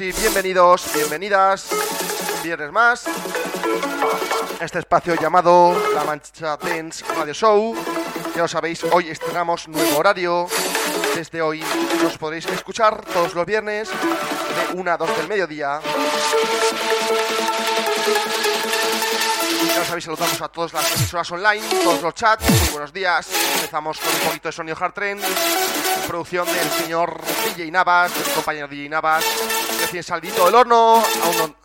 bienvenidos, bienvenidas, viernes más. Este espacio llamado La Mancha Dance Radio Show. Ya lo sabéis, hoy estrenamos nuevo horario. Desde hoy nos podréis escuchar todos los viernes de 1 a 2 del mediodía. Sabéis, saludamos a todas las emisoras online, todos los chats. Muy buenos días. Empezamos con un poquito de sonido hard trend. Producción del señor DJ Navas, del compañero DJ Navas. Recién saldito del horno, aún no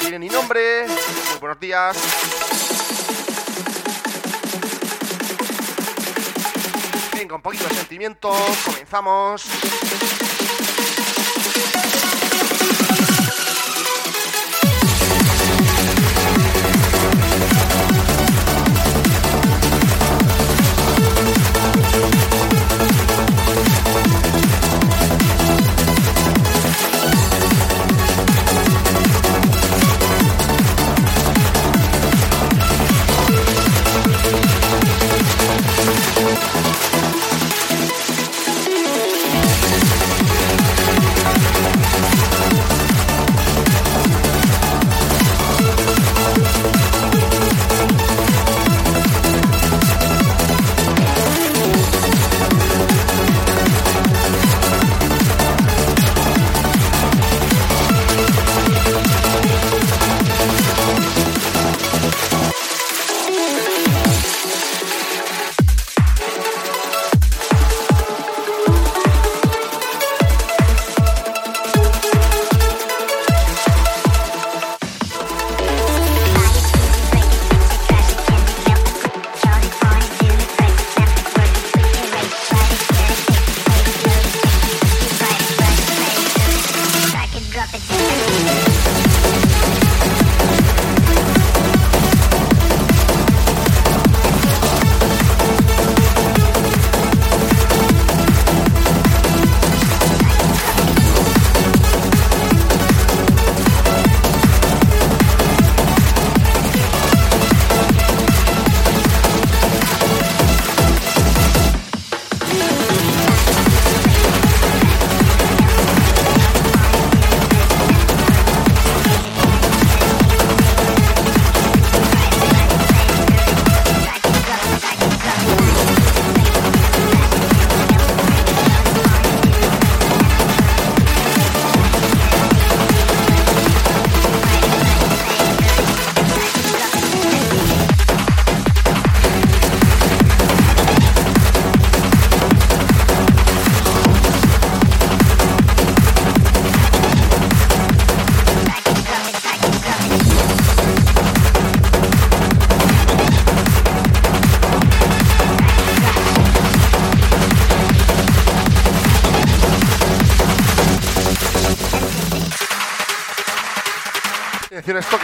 tiene ni nombre. Muy buenos días. Con un poquito de sentimiento, comenzamos.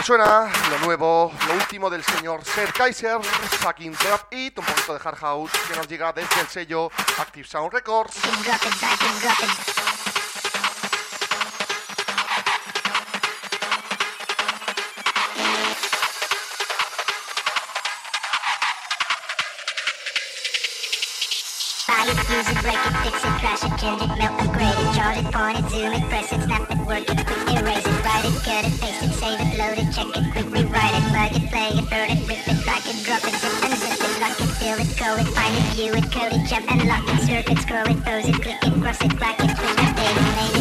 Suena, lo nuevo, lo último del señor Ser Kaiser, Fucking Drop It, un poquito de hard house que nos llega desde el sello Active Sound Records. Change it, melt, upgrade it, charge it, point it, zoom it, press it, snap it, work it, quick erase it, write it, cut it, paste it, save it, load it, check it, quick rewrite it, plug it, play it, burn it, rip it, drag it, drop it, zip, unzip it, lock it, fill it, code it, find it, view it, code it, jump and lock it, circuit, scroll it, pose it, click it, cross it, crack it, date it, name it,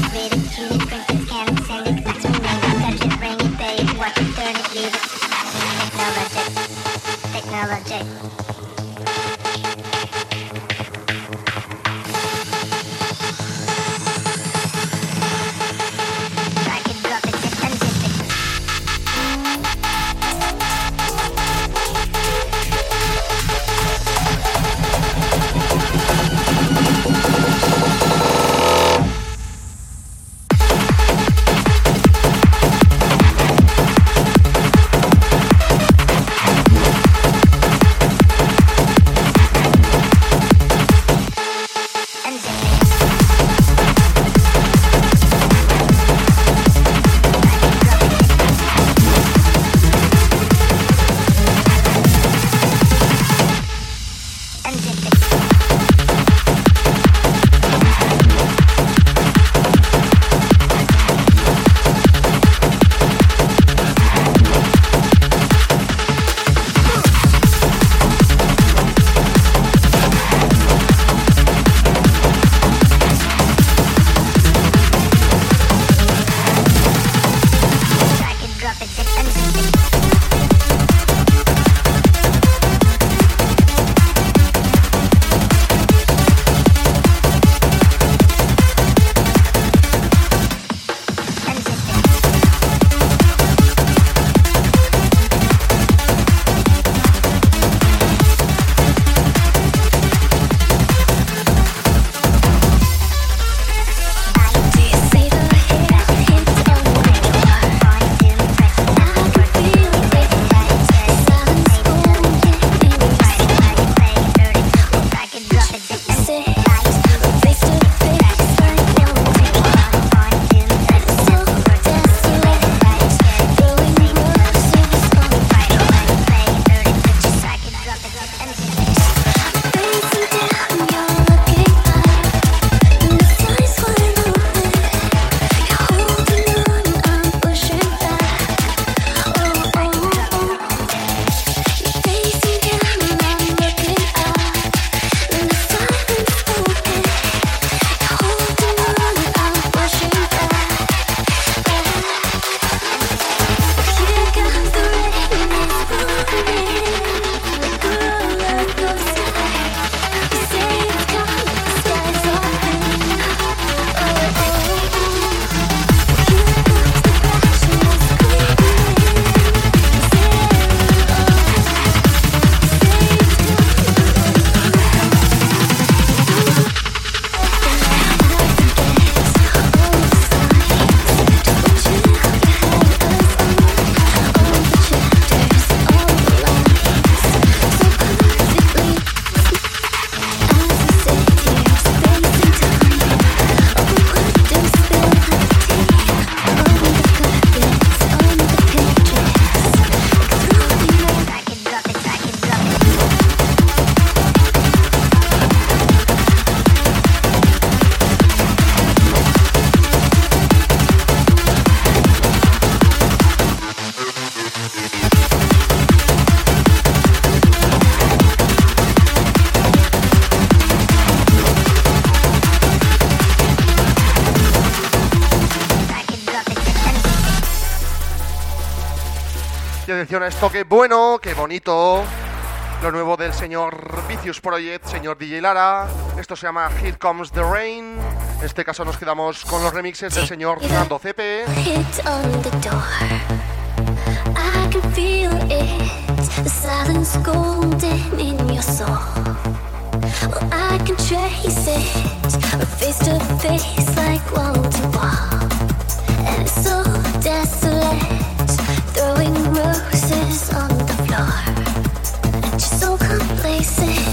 esto, qué bueno, qué bonito. Lo nuevo del señor Vicious Project, señor DJ Lara. Esto se llama Here Comes the Rain. En este caso nos quedamos con los remixes del señor Nando CP. I can trace it face to face like wall to wall. Complacent,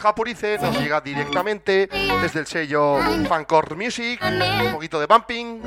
Japurice, nos llega directamente desde el sello Fancore Music, un poquito de bumping.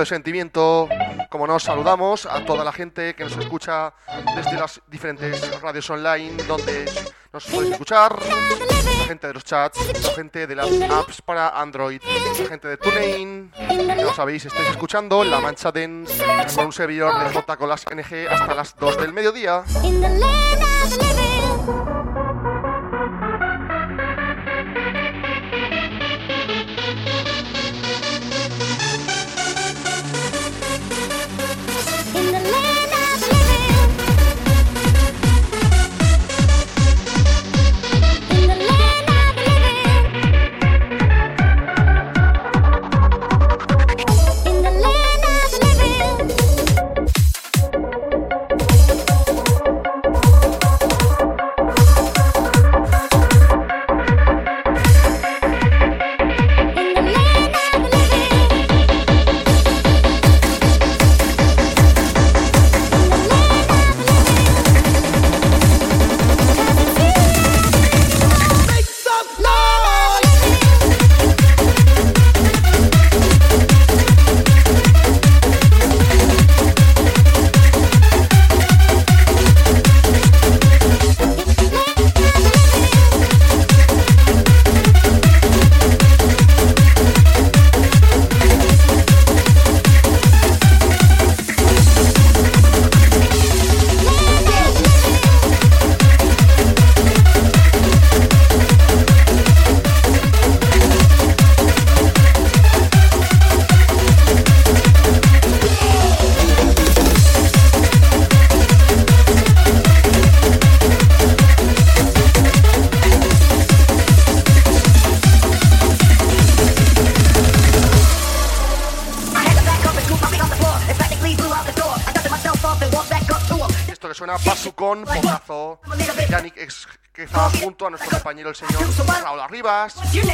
De sentimiento, como nos saludamos a toda la gente que nos escucha desde las diferentes radios online donde nos puede escuchar, la gente de los chats, la gente de las apps para Android, la gente de TuneIn, ya sabéis, estáis escuchando La Mancha Dance con un servidor de J con las NG hasta las 2 del mediodía.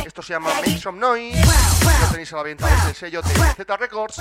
Esto se llama Make Some Noise. Lo tenéis a la venta desde el sello TZ Records.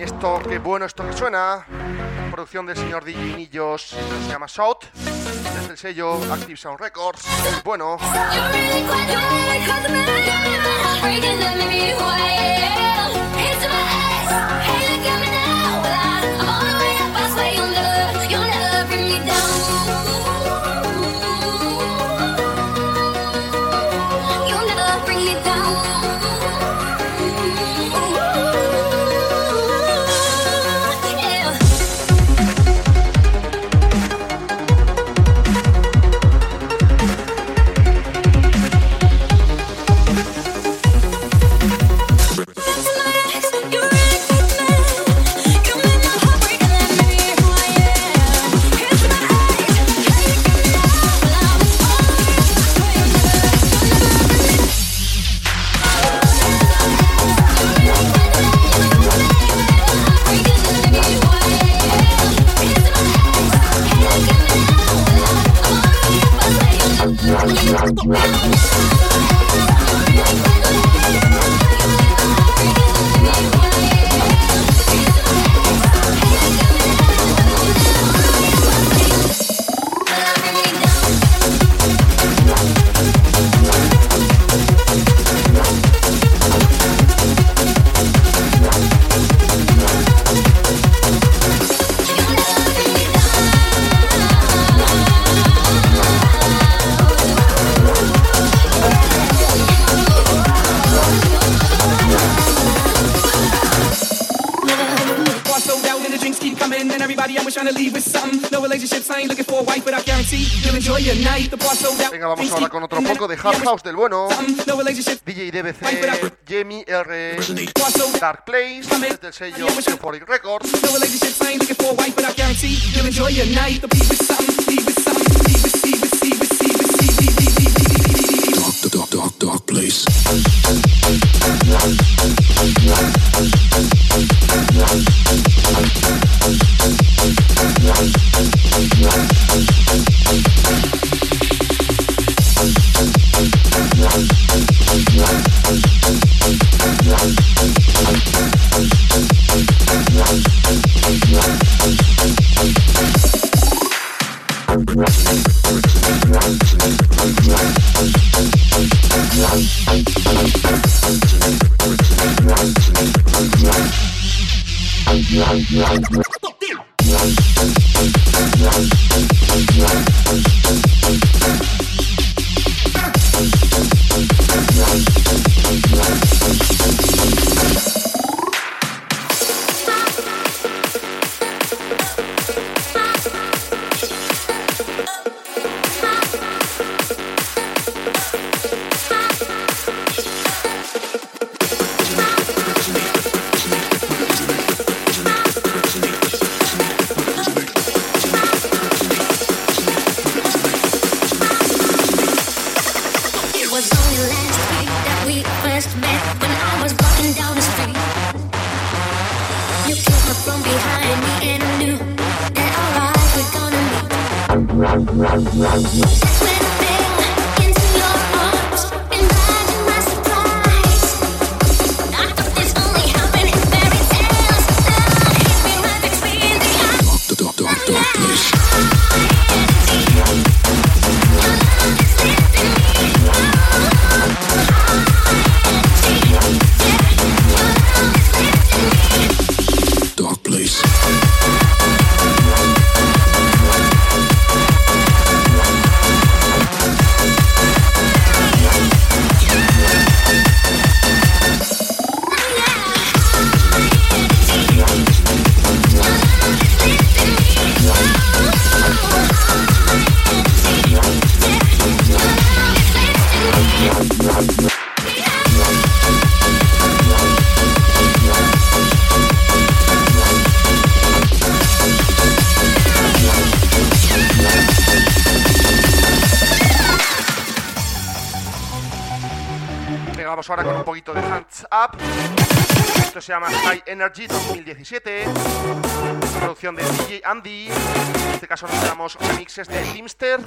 Esto, qué bueno esto que suena. Producción del señor DJ Nillos, se llama Shout, desde el sello Active Sound Records. Muy bueno. Venga, vamos ahora con otro poco de Hard House del bueno. DJ DBC, Jamie R, Dark Place, desde el sello Euphoric Records. Dark, dark, dark place. Ahora Se llama High Energy 2017. Producción de DJ Andy. En este caso nos damos remixes de Teamster.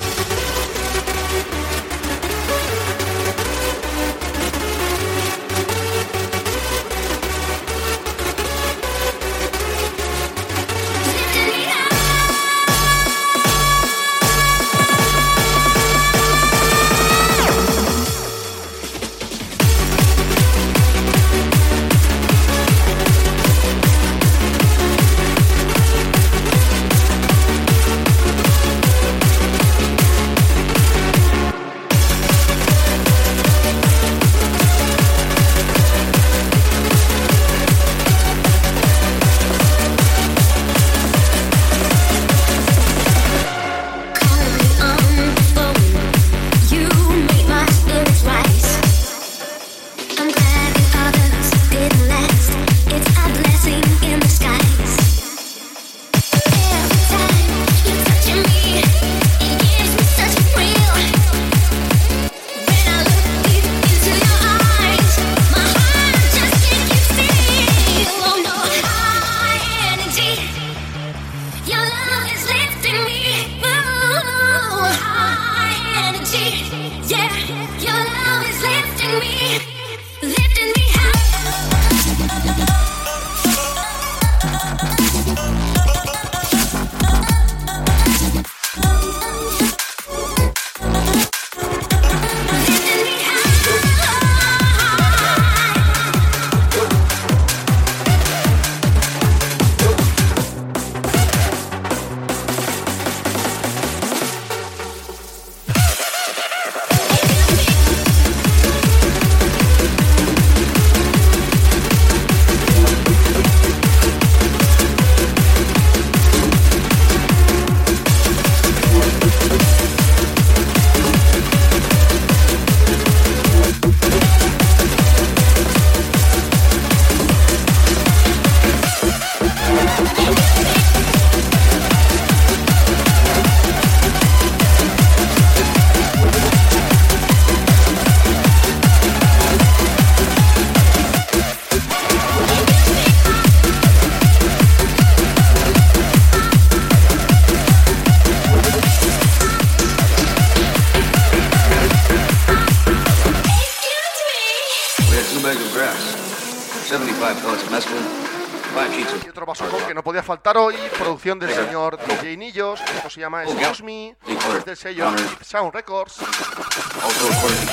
Faltar hoy, producción del señor DJ Nillos, esto se llama Excuse Me, es del sello Sound Records. Also recorded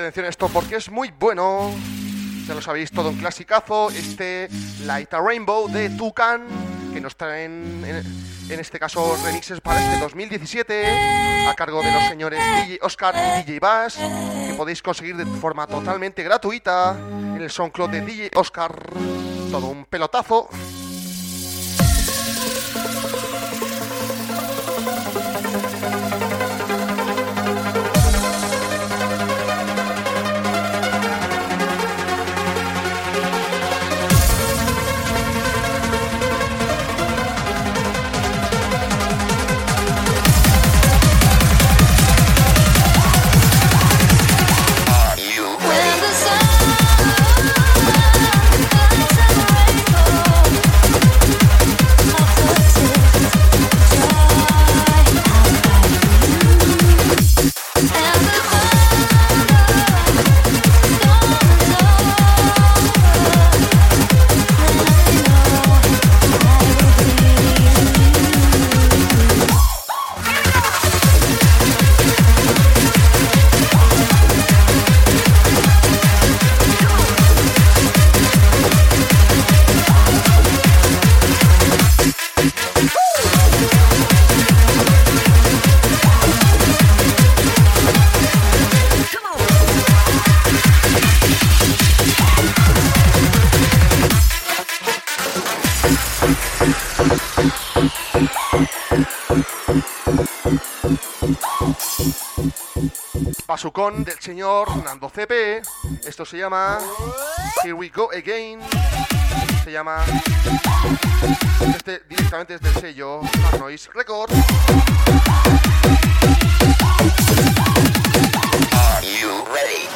atención a esto porque es muy bueno. Ya lo sabéis, todo un clasicazo. Este Light a Rainbow de Tucan, que nos traen en, este caso remixes para este 2017, a cargo de los señores DJ Oscar y DJ Bass, que podéis conseguir de forma totalmente gratuita en el SoundCloud de DJ Oscar. Todo un pelotazo. basucón del señor Nando CP. Esto se llama Here We Go Again. Se llama este directamente desde el sello Noise Records. Are you ready?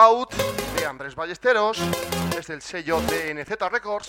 De Andrés Ballesteros, es el sello de NZ Records.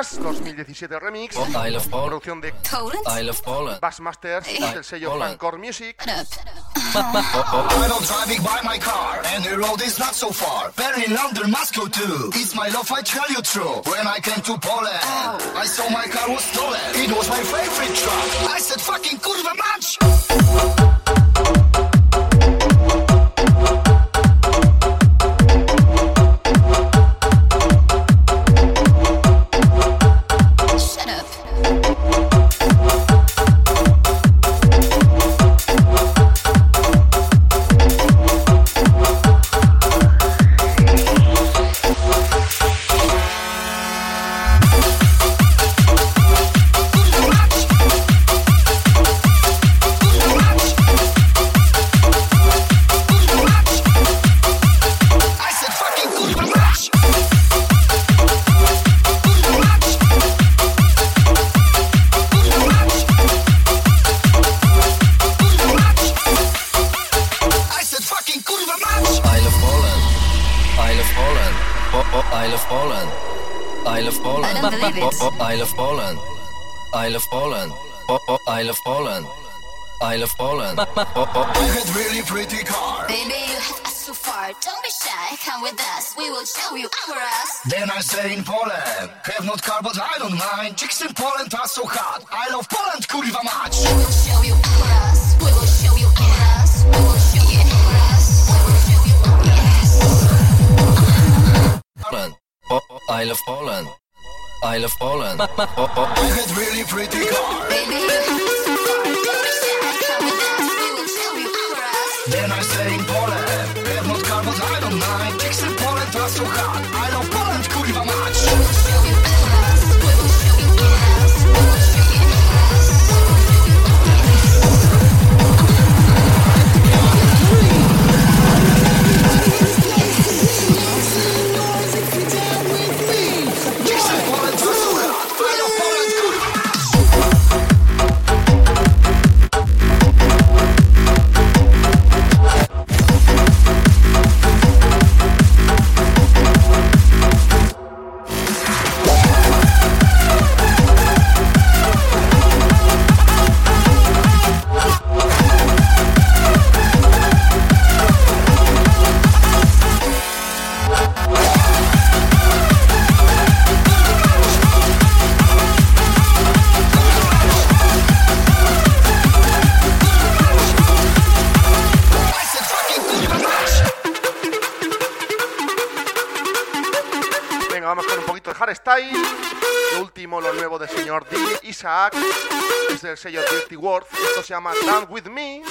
Más, 2017 remix, producción de Bassmasters del sello Fancore Music. I don't driving by my car, and the road is not so far. Berlin, London, Moscow too. It's my love, I tell you true. When I came to Poland, I saw my car was stolen. It was my favorite truck. I said, fucking kurwa mać! Of Poland. I love Poland. Oh, oh, Isle of Poland. I love Poland. Oh, oh. I had really pretty car. Baby, you have us so far. Don't be shy. Come with us. We will show you our ass. Then I say in Poland. Have not car, but I don't mind. Chicks in Poland are so hot. I love Poland, kurwa mać. We will show you our ass. We will show you our ass. We will show you our ass. We will show you our ass. Poland. Oh, oh, Isle of Poland. I had really pretty Then I stay in Poland. Red not car, but I don't mind. Kicks in Poland are so hot. I love Poland. Es del sello Dirty World. Esto se llama Dance With Me.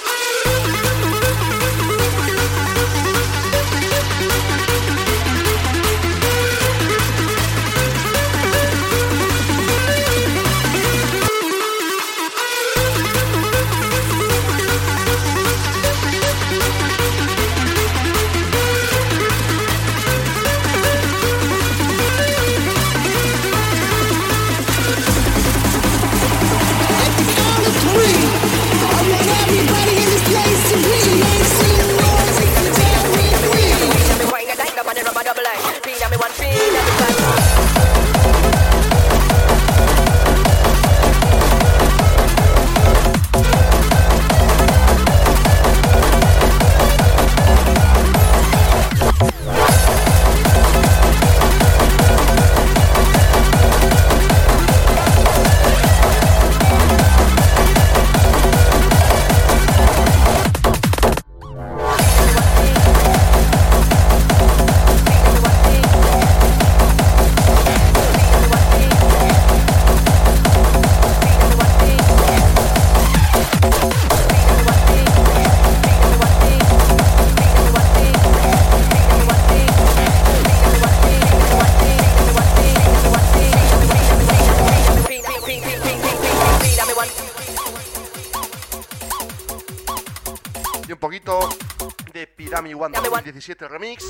17 Remix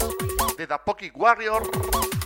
de The Pocket Warrior.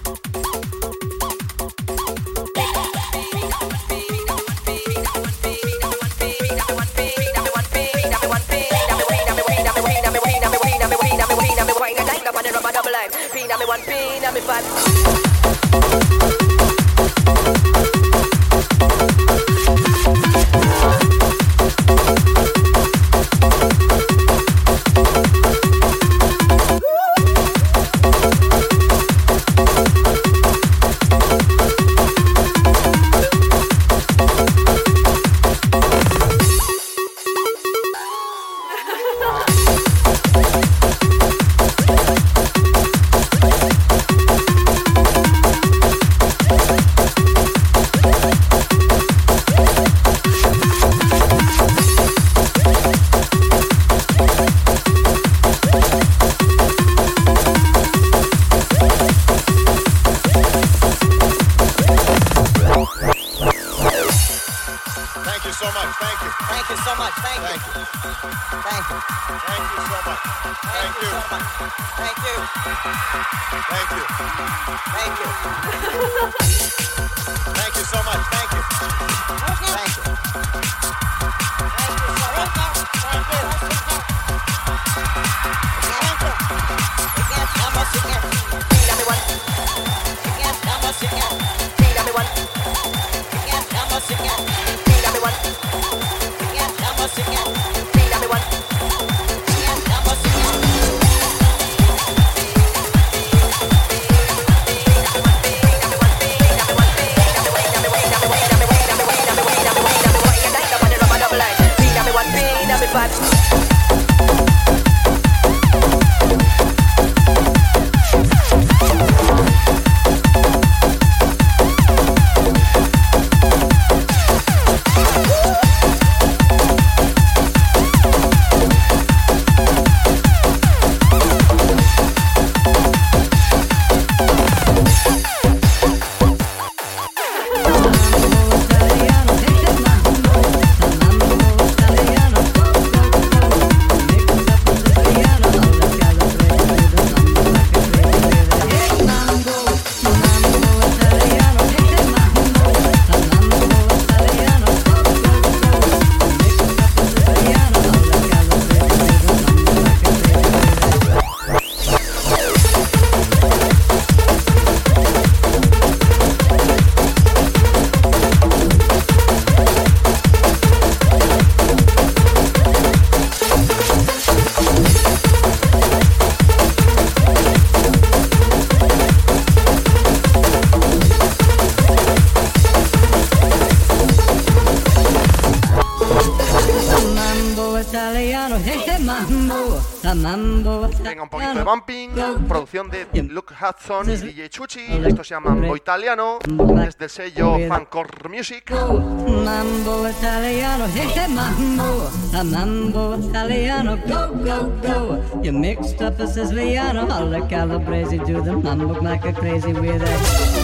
Hudson y DJ Chuchi. Esto se llama Mambo Italiano, desde el sello Fancore Music. Mambo italiano, este mambo, la mambo italiano, go, go, go. You mixed up a Siciliano, all the calabrese do the mambo like a crazy with it.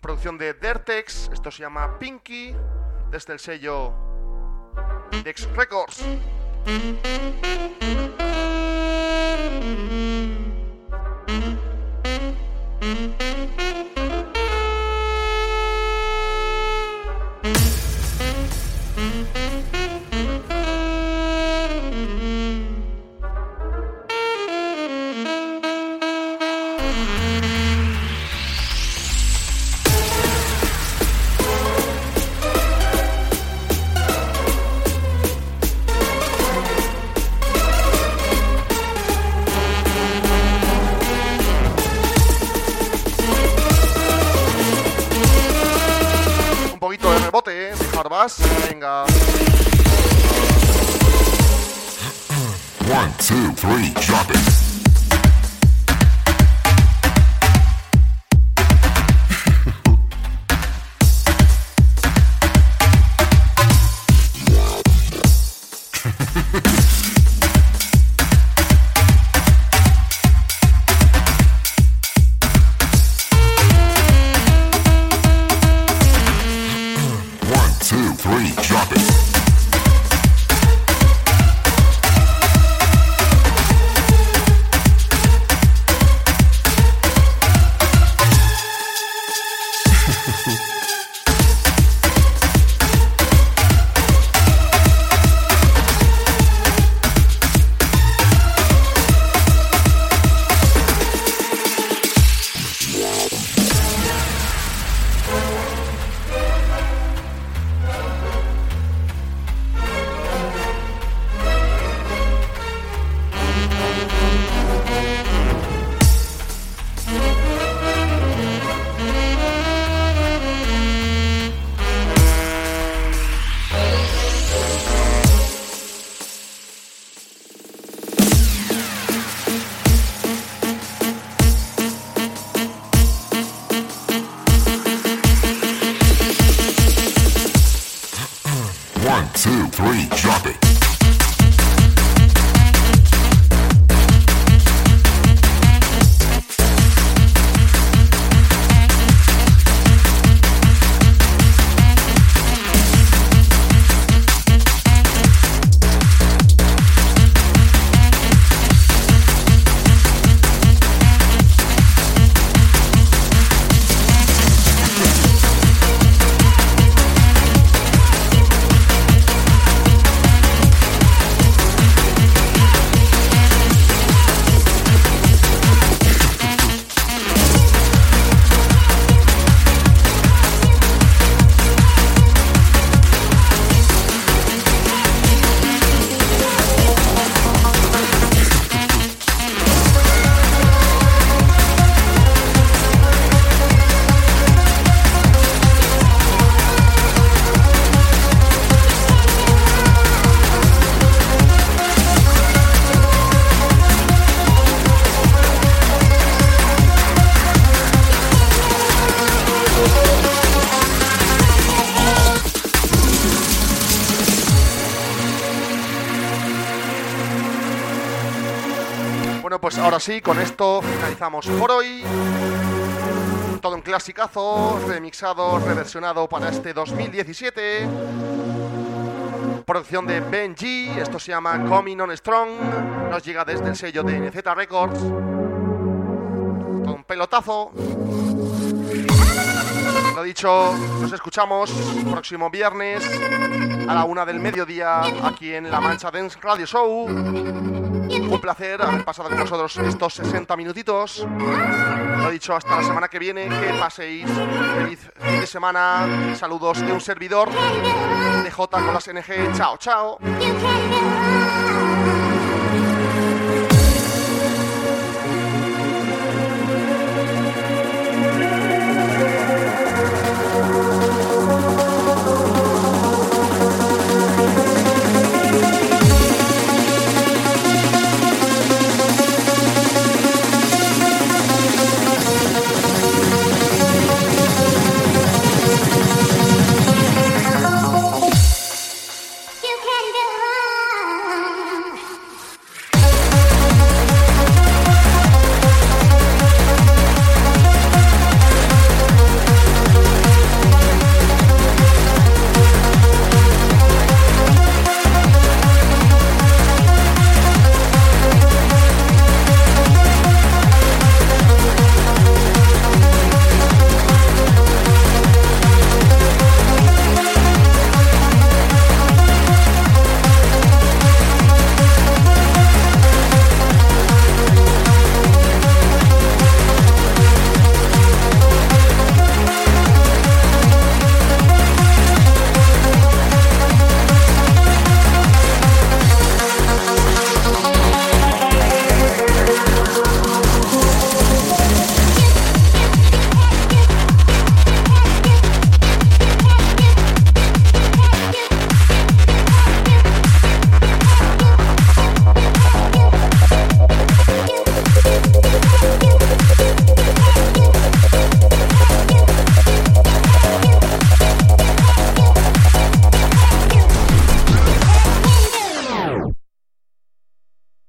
Producción de Dertex. Esto se llama Pinky. Desde el sello Dex Records. Two, three, drop it. Ahora sí, con esto finalizamos por hoy. Todo un clasicazo, remixado, reversionado para este 2017. Producción de Benji, esto se llama Coming on Strong. Nos llega desde el sello de NZ Records. Todo un pelotazo. Lo dicho, nos escuchamos próximo viernes a la una del mediodía aquí en La Mancha Dance Radio Show. Un placer haber pasado con vosotros estos 60 minutitos. Lo dicho, hasta la semana que viene. Que paséis feliz fin de semana. Saludos de un servidor de J con las NG. Chao, chao.